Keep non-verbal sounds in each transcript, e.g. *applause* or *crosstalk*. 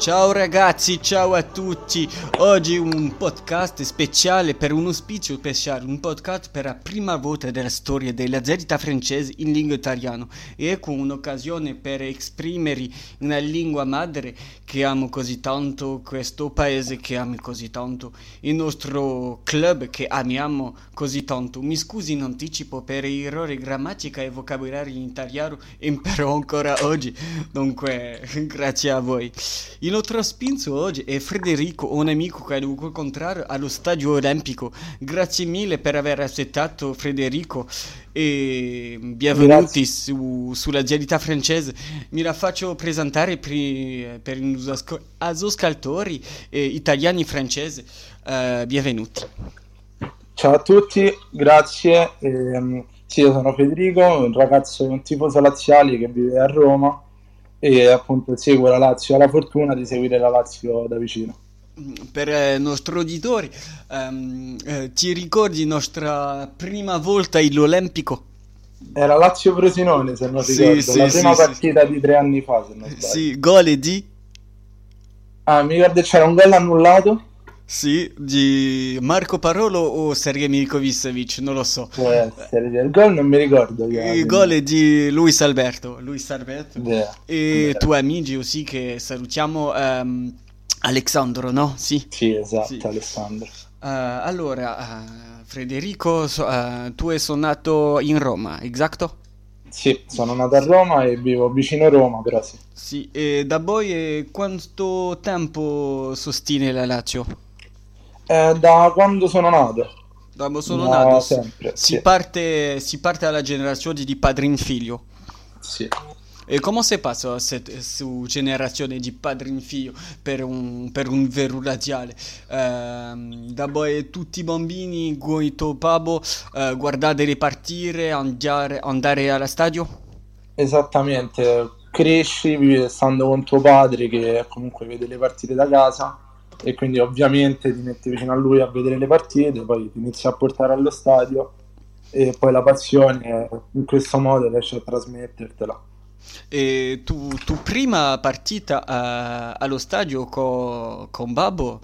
Ciao ragazzi, ciao a tutti. Oggi un podcast speciale per un auspicio speciale, un podcast per la prima volta della storia della zeta francese in lingua italiana e ecco un'occasione per esprimere una lingua madre che amo così tanto, questo paese che amo così tanto, il nostro club che amiamo così tanto. Mi scusi in anticipo per errori grammatica e vocabolario in italiano, impero ancora oggi, dunque *laughs* grazie a voi. Il nostro spinzo oggi è Federico, un amico che devo incontrare allo stadio olimpico. Grazie mille per aver accettato Federico e benvenuti su, sulla gelita francese. Mi la faccio presentare per, per gli ascoltatori eh, italiani francesi. Uh, benvenuti. Ciao a tutti, grazie. Eh, sì, io sono Federico, un ragazzo, un tifoso laziale che vive a Roma e appunto segue la Lazio. Ha la fortuna di seguire la Lazio da vicino. Per i eh, nostri auditori, um, eh, ti ricordi nostra prima volta all'Olimpico? Era Lazio Frosinone, se non sì, ricordo, sì, la prima sì, partita di tre anni fa, se non sbaglio. Sì, gol di? Ah, mi ricordo c'era un gol annullato sì, di Marco Parolo o Sergei Milikovic, non lo so. Può essere, il gol non mi ricordo. Io, il gol è di Luis Alberto. Luis Alberto. Yeah. E yeah. tuoi amici aussi che salutiamo um, Alessandro, no? Sì, sì esatto, sì. Alessandro. Uh, allora, uh, Federico, uh, tu sei nato in Roma, esatto? Sì, sono nato a Roma e vivo vicino a Roma, però sì. Sì, e da voi quanto tempo sostiene la Lazio? Eh, da quando sono nato. Da quando sono no, nato. Sempre, si, sì. parte, si parte dalla generazione di padre in figlio. Sì. E come si passa su generazione di padre in figlio per un, per un vero radiale? Eh, da poi tutti i bambini, Guito Pabo, eh, guardare le partite, andare, andare allo stadio? Esattamente, cresci stando con tuo padre che comunque vede le partite da casa e quindi ovviamente ti metti vicino a lui a vedere le partite, poi ti inizi a portare allo stadio e poi la passione in questo modo riesci a trasmettertela. E tu, tu prima partita uh, allo stadio co, con Babbo?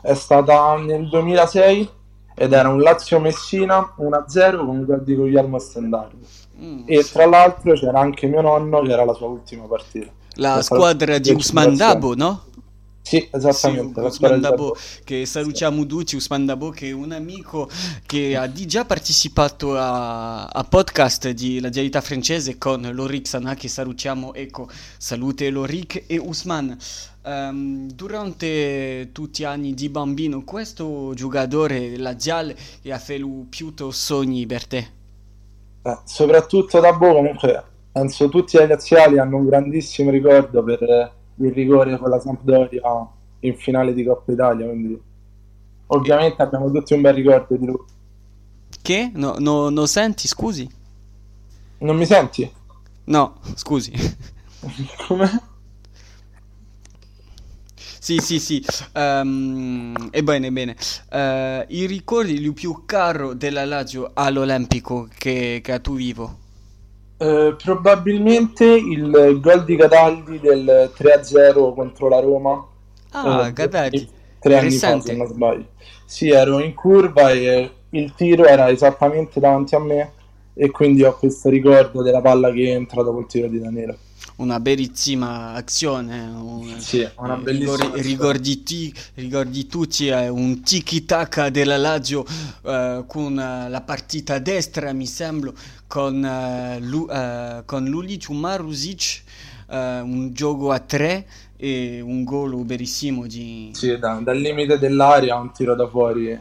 È stata nel 2006 ed era un Lazio Messina 1-0 con gol di Guglielmo Stendardo. Mm, e tra l'altro c'era anche mio nonno che era la sua ultima partita. La squadra di Usman Dabo, no? Sì, esattamente. Sì, Usman Dabo, che salutiamo tutti, Usman Dabo che è un amico che ha già partecipato a, a podcast di La Dialità Francese con Lorik Sana che salutiamo, ecco, salute Lorik e Usman. Um, durante tutti gli anni di bambino, questo giocatore laziale ha fatto più sogni per te? Eh, soprattutto Dabo comunque, penso tutti i laziali hanno un grandissimo ricordo per il rigore con la Sampdoria in finale di Coppa Italia, quindi ovviamente abbiamo tutti un bel ricordo di lui. Che? No, no, no senti, scusi? Non mi senti? No, scusi. *laughs* Come? Sì, sì, sì. Um, ebbene, bene. Uh, I ricordi più caro della Lazio all'Olimpico che, che tu vivo? Eh, probabilmente il gol di Cataldi del 3-0 contro la Roma. Ah, eh, Cataldi. Tre anni fa, se non sbaglio. Sì, ero in curva e il tiro era esattamente davanti a me e quindi ho questo ricordo della palla che entra dopo il tiro di Danilo una bellissima azione. Un, sì, una bellissima ricordi, ricordi, ti, ricordi tutti eh, un tiki-taka della Lazio eh, con uh, la partita destra, mi sembra, con, uh, Lu, uh, con Lulic, Marusic, un gioco a tre e un gol bellissimo di... Sì, da, dal limite dell'aria un tiro da fuori.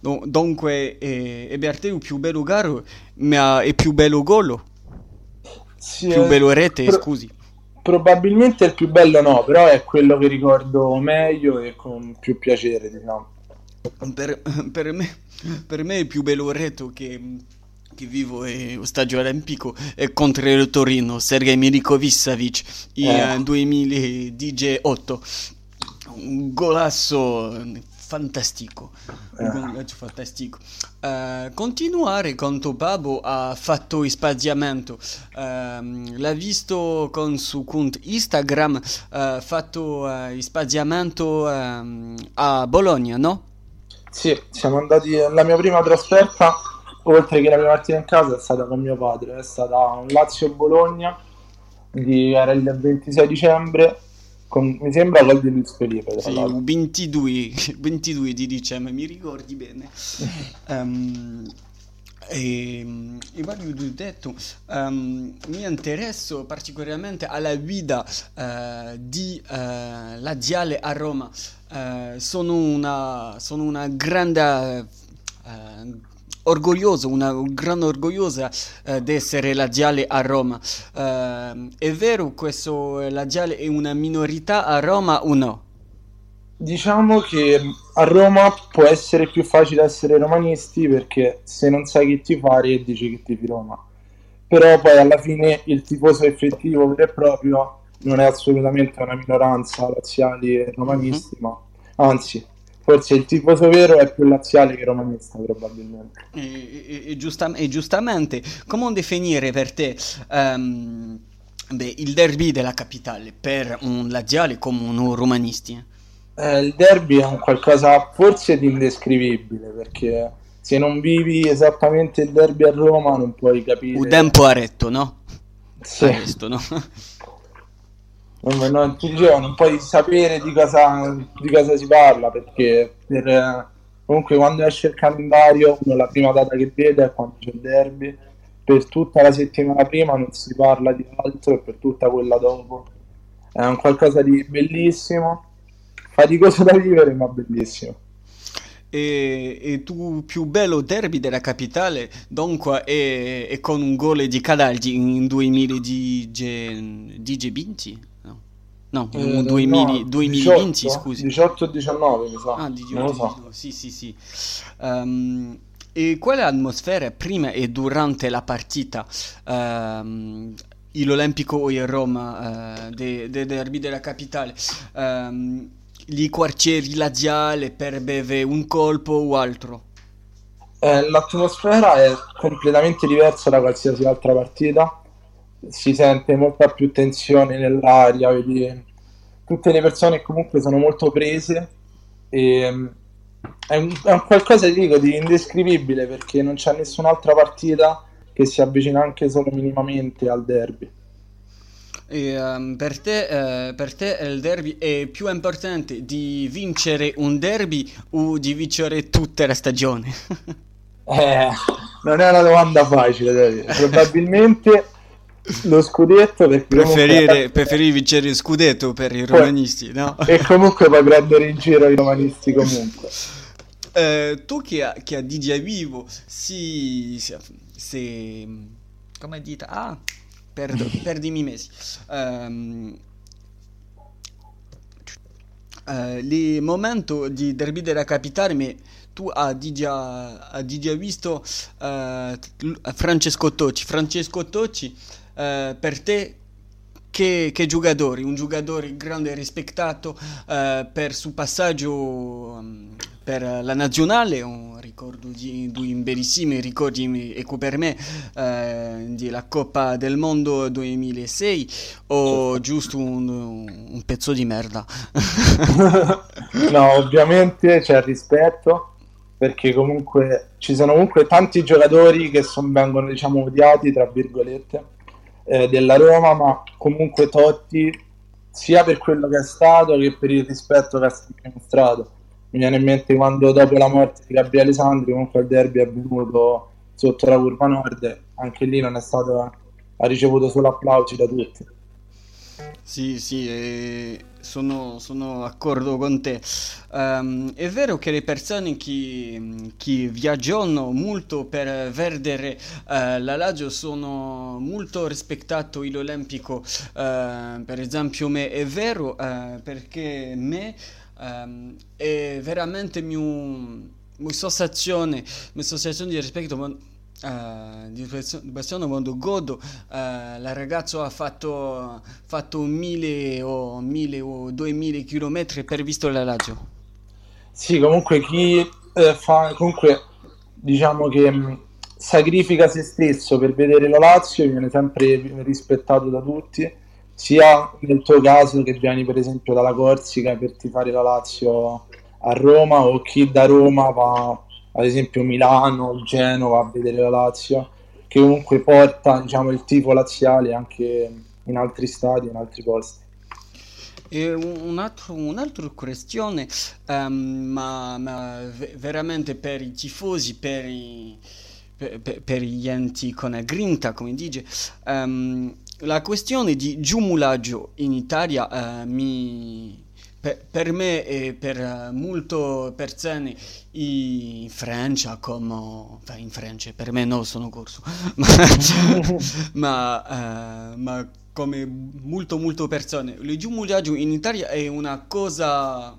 Dunque, eh, è per te il più bello garo, ma è più bello gol? Sì, più bello rete, pro- scusi. Probabilmente il più bello no, però è quello che ricordo meglio e con più piacere, diciamo. Per, per, me, per me il più bello reto che, che vivo è stadio olimpico è contro il Torino, Sergei Milikovic in eh. 2018. Un golasso fantastico. Eh. Un fantastico. Eh, continuare con tuo babbo ha fatto spaziamento. Ehm, l'ha visto con su conto Instagram, ha fatto il spaziamento ehm, a Bologna, no? Sì, siamo andati. La mia prima trasferta, oltre che la prima partita in casa, è stata con mio padre. È stata un Lazio-Bologna, di- era il 26 dicembre. Con- mi sembra gol di Luis Felipe. Sì, l'altro. il 22, 22 di dicembre, mi ricordi bene. *laughs* Ehm, e, e voglio detto, ehm, mi interesso particolarmente alla guida eh, di eh, Laziale a Roma. Eh, sono una, sono una grande orgoglioso, una gran orgogliosa eh, di essere laziale a Roma. Ehm, è vero questo eh, laziale è una minorità a Roma o no? Diciamo che a Roma può essere più facile essere romanisti perché se non sai chi ti fare dici che tifi Roma. Però poi alla fine il tifoso effettivo vero e proprio non è assolutamente una minoranza laziali e romanisti, ma anzi, forse il tifoso vero è più laziale che romanista probabilmente. E, e- giusta- e giustamente, come definire per te ehm, beh, il derby della capitale per un laziale come un romanisti? Eh, il derby è un qualcosa forse di indescrivibile perché se non vivi esattamente il derby a Roma non puoi capire. Un tempo a retto, no? Sì. A resto, no? Non, non- ti dicevo, non puoi sapere di cosa, di cosa si parla perché per, eh, comunque quando esce il calendario uno la prima data che vede è quando c'è il derby. Per tutta la settimana prima non si parla di altro e per tutta quella dopo è un qualcosa di bellissimo. Faticoso da vivere ma bellissimo E, e tu più bello derby della capitale, dunque, è, è con un gol di Cadaldi in 2020? No, no, Eh, un no, 2000 2020, 18, scusi. 18 19 mi sa Ah, di non lo so Sì, sì, sì. Ehm, e qual è l'atmosfera prima e durante la partita? ehm, il Olimpico e Roma, eh, de- de- derby della capitale. Ehm, gli quartieri laziali per bere un colpo o altro? Eh, l'atmosfera è completamente diversa da qualsiasi altra partita, si sente molta più tensione nell'aria, vedi tutte le persone comunque sono molto prese e mm, è un, è un qualcosa dico, di indescrivibile perché non c'è nessun'altra partita che si avvicina anche solo minimamente al derby. E, ehm, per te, eh, per te il derby è più importante di vincere un derby o di vincere tutta la stagione? *laughs* Eh, non è una domanda facile, da dire. probabilmente lo scudetto perché Preferire, comunque- vincere il scudetto per i romanisti, no? e comunque puoi prendere in giro i romanisti comunque. *laughs* Eh, tu che, ha- che a DJ Vivo si, si, si- come dite? Ah, perdo, perdimi mesi. Ehm, eh, il momento di derby della capitale, ma tu hai già, hai già visto eh, Francesco Tocci. Francesco Tocci, eh, per te che, che giocatore, un giocatore grande e rispettato eh, per suo passaggio mm, per la nazionale, un ricordo di due bellissimi ricordi ecco per me eh, della Coppa del Mondo 2006 o giusto un, un pezzo di merda. *laughs* No, ovviamente c'è rispetto perché comunque ci sono comunque tanti giocatori che son- vengono diciamo odiati tra virgolette eh, della Roma, ma comunque Totti sia per quello che è stato che per il rispetto che ha sempre mostrato. Mi viene in mente quando dopo la morte di Gabriele Sandri comunque il derby è venuto sotto la curva nord, anche lì non è stato ha ricevuto solo applausi da tutti. Sì, sì, eh, sono, sono d'accordo con te. Ehm, è vero che le persone che, viaggiano molto per vedere eh, la Lazio sono molto rispettato l'Olimpico. Eh, per esempio, me è vero eh, perché me ehm, è veramente mia sensazione, mia sensazione di rispetto. Eh, di persone quando godo eh, la ragazza ha fatto, fatto mille o mille o duemila chilometri per visto la Lazio Sì, comunque chi eh, fa, comunque diciamo che mh, sacrifica se stesso per vedere la Lazio viene sempre rispettato da tutti, sia nel tuo caso che vieni per esempio dalla Corsica per tifare la Lazio a Roma o chi da Roma va ad esempio Milano, Genova a vedere la Lazio, che comunque porta diciamo, il tifo laziale anche in altri stadi, in altri posti. E un altro, un'altra questione, um, ma, ma, veramente per i tifosi, per, i, per, per gli enti con grinta, come dice, um, la questione di giumulaggio in Italia uh, mi, per, per, me e per uh, molte persone in Francia, come in Francia, per me no, sono corso, *laughs* ma, *laughs* uh, ma come molto molto persone. Il giumulaggio in Italia è una cosa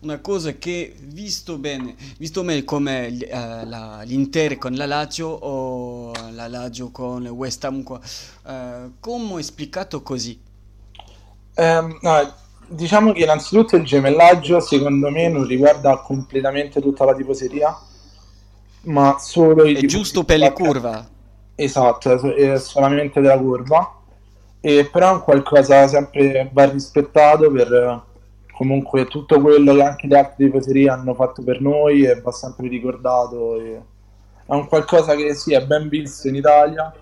una cosa che visto bene, visto bene come uh, la, l'Inter con la Lazio o la Lazio con West Ham qua, uh, come è spiegato così? Um, no, diciamo che innanzitutto il gemellaggio secondo me non riguarda completamente tutta la tifoseria, ma solo i È giusto per le curve. Esatto, è solamente della curva. E però è qualcosa sempre va rispettato per comunque tutto quello che anche le altre tifoserie hanno fatto per noi e va sempre ricordato e è un qualcosa che sì è ben visto in Italia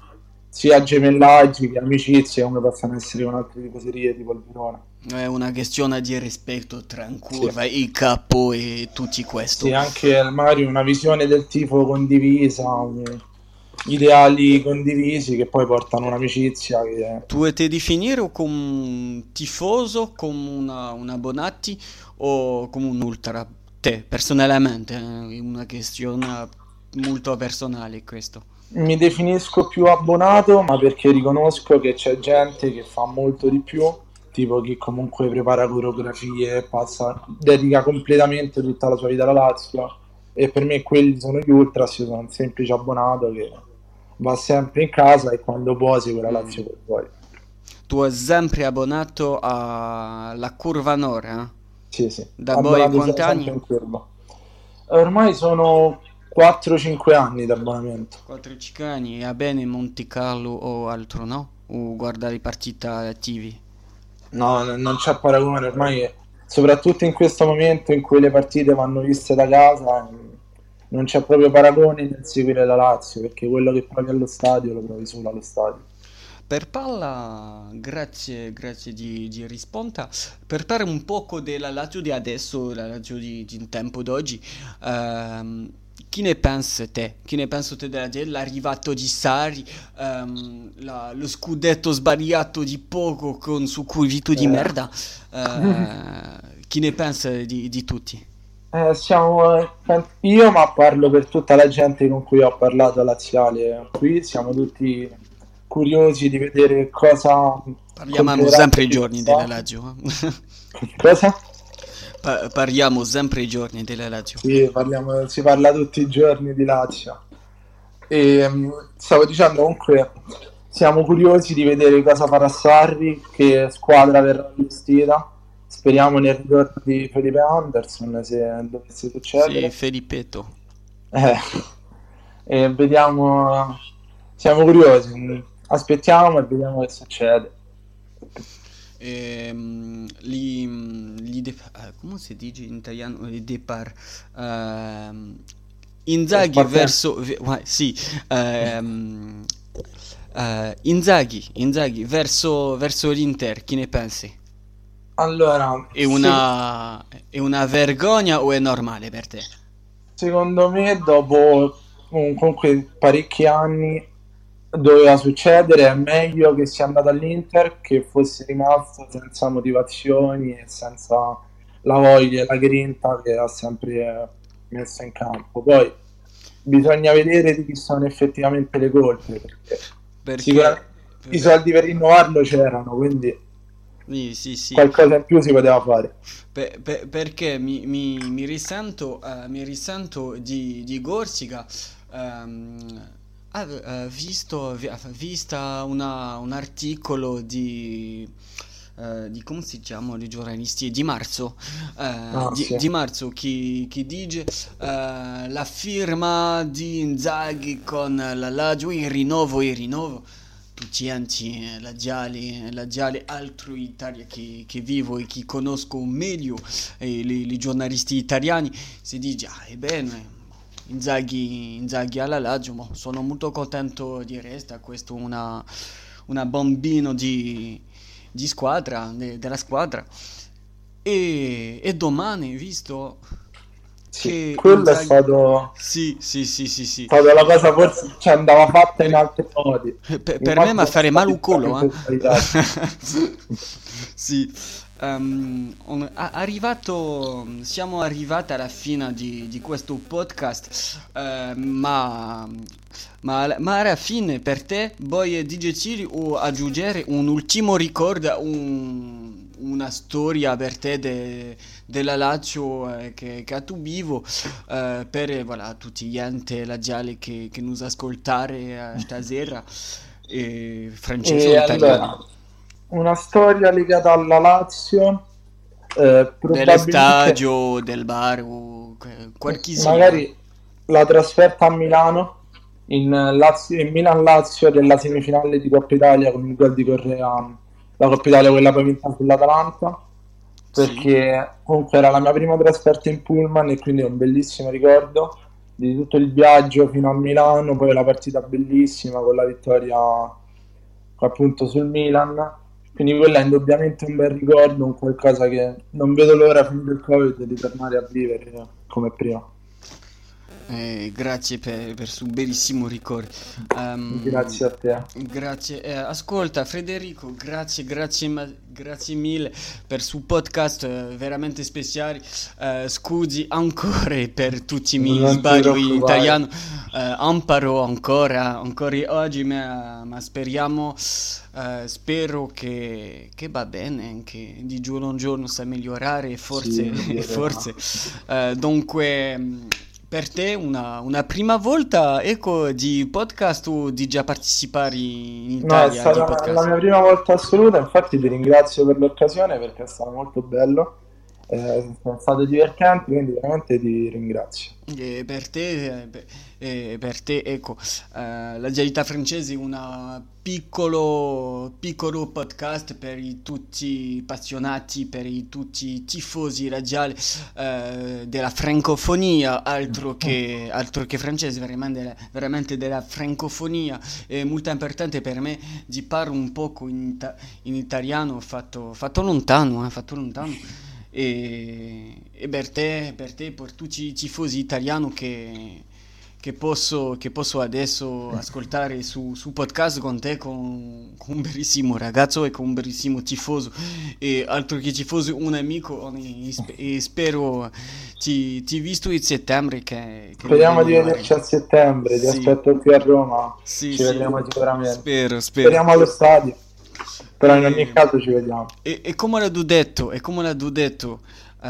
sia gemellaggi che amicizie come possono essere con altre tifoserie tipo il Verona è una questione di rispetto tra curva, sì. il capo e tutti questo sì anche magari una visione del tifo condivisa ideali condivisi che poi portano un'amicizia. Che... Tu ti definire come un tifoso, come una, un abbonati o come un ultra? Te, personalmente, è una questione molto personale questo. Mi definisco più abbonato, ma perché riconosco che c'è gente che fa molto di più, tipo chi comunque prepara coreografie, passa, dedica completamente tutta la sua vita alla Lazio e per me quelli sono gli ultras, io sono un semplice abbonato che va sempre in casa e quando può segue la Lazio per poi. Tu hai sempre abbonato alla Curva Nord, eh? Sì, sì. Da voi quanti anni? Ormai sono 4-5 anni d'abbonamento. 4-5 anni, va bene Monte Carlo o altro, no? O guardare partite attivi? No, non c'è paragone, ormai soprattutto in questo momento in cui le partite vanno viste da casa non c'è proprio paragone nel seguire la Lazio perché quello che provi allo stadio lo provi solo allo stadio. Per palla, grazie, grazie di, di risponta. Per parlare un poco della Lazio di adesso, la Lazio di, di tempo d'oggi, ehm, chi ne pensa te? Chi ne pensa te della, dell'arrivato di Sari, ehm, la, lo scudetto sbagliato di poco con su curvito di eh. merda? Eh, chi ne pensa di, di tutti? Eh, siamo, io, ma parlo per tutta la gente con cui ho parlato laziale qui, siamo tutti curiosi di vedere cosa... Parliamo sempre i giorni della Lazio. Eh. cosa? Pa- parliamo sempre i giorni della Lazio. Sì, parliamo, si parla tutti i giorni di Lazio. E mm, stavo dicendo comunque siamo curiosi di vedere cosa farà Sarri, che squadra verrà allestita Speriamo nel ritorno di Felipe Anderson se dovesse succedere. Sì, Felipetto. Eh, e vediamo, siamo curiosi, aspettiamo e vediamo che succede. Ehm, li, li de, uh, come si dice in italiano? Li depar. Uh, Inzaghi verso... Sì, uh, Inzaghi, Inzaghi verso, verso l'Inter, chi ne pensi? Allora, è una, se... è una vergogna o è normale per te? Secondo me, dopo comunque parecchi anni doveva succedere, è meglio che sia andato all'Inter che fosse rimasto senza motivazioni e senza la voglia e la grinta che ha sempre messo in campo. Poi bisogna vedere di chi sono effettivamente le colpe perché, perché... sicuramente i soldi per rinnovarlo c'erano, quindi sì, sì, sì. Qualcosa in più si poteva fare. Per, per, perché mi, mi, mi, risento, uh, mi risento di, di Gorsica. Um, ha visto, vista una, un articolo di, uh, di come si chiamano i giornalisti? Di marzo. Uh, ah, di, sì. di, marzo che, dice? La firma di Inzaghi con la Lazio il rinnovo il rinnovo. Tutti anti la Giali, la Giali altro Italia che, che vivo e che conosco meglio eh, i giornalisti italiani si dice ah, ebbene Inzaghi, Inzaghi alla Lazio, sono molto contento di resta, questo è una, una bambino di, di squadra, de, della squadra. E, e domani, visto sì, che quello Inzaghi... è stato sì, sì, sì, sì, sì. Stata la cosa forse cioè, andava fatta in altri modi. Per, per me ma fare male un culo, eh. *laughs* sì. Um, on, arrivato, siamo arrivati alla fine di, di questo podcast, uh, ma, ma, ma, alla fine per te vuoi dirci o aggiungere un ultimo ricordo, un, una storia per te de, della Lazio eh, che, che tu vivo uh, per voilà, tutti gli enti laziali che, che nos ascoltare uh, stasera e francese e allora, una storia legata alla Lazio eh, dello stadio del bar o qualche magari la trasferta a Milano in, Lazio, in Milan-Lazio della semifinale di Coppa Italia con il gol di Correa la Coppa Italia quella poi vinta sull'Atalanta perché sì. comunque era la mia prima trasferta in Pullman e quindi è un bellissimo ricordo di tutto il viaggio fino a Milano poi la partita bellissima con la vittoria appunto sul Milan quindi quello è indubbiamente un bel ricordo, un qualcosa che non vedo l'ora fin del Covid di tornare a vivere come prima. Eh, grazie per, per il bellissimo ricordo. Um, grazie a te. Grazie. Eh, ascolta, Federico, grazie, grazie, ma, grazie mille per il podcast eh, veramente speciale. Eh, scusi ancora *laughs* per tutti i miei sbagli in italiano. Eh, imparo ancora, ancora oggi, ma, ma speriamo. Uh, spero che, che, va bene, che di giorno in giorno sa migliorare, forse, sì, *laughs* forse. Dunque, per te una, una, prima volta ecco, di podcast o di già partecipare in Italia? No, è stata la mia prima volta assoluta, infatti ti ringrazio per l'occasione perché è stato molto bello eh, sono stato divertente, quindi veramente ti ringrazio. E per te, eh, per te ecco, eh, la Gialità Francese è un piccolo, piccolo podcast per i, tutti appassionati, per i, tutti tifosi radiali eh, della francofonia, altro che, altro che francese, veramente, veramente della francofonia. È molto importante per me di parlare un poco in, in italiano, fatto, fatto lontano, eh, fatto lontano e, e per, te, per te, per tutti i tifosi italiani che, che, posso, che posso adesso ascoltare su, su podcast con te, con, con, un bellissimo ragazzo e con un bellissimo tifoso. E altro che tifoso, un amico e, spero ti, ti visto in settembre che, che speriamo di vederci a settembre, ti sì. aspetto qui a Roma. Sì, ci sì. vedremo sicuramente. Spero, spero. Speriamo allo stadio però in ogni caso ci vediamo. E, e come l'ho detto, e come l'ho detto uh,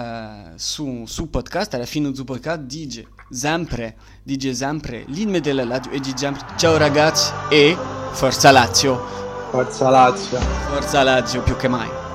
su, su podcast, alla fine del podcast dice sempre, dice sempre l'inme della Lazio e dice sempre ciao ragazzi e forza Lazio. Forza Lazio. Forza Lazio più che mai.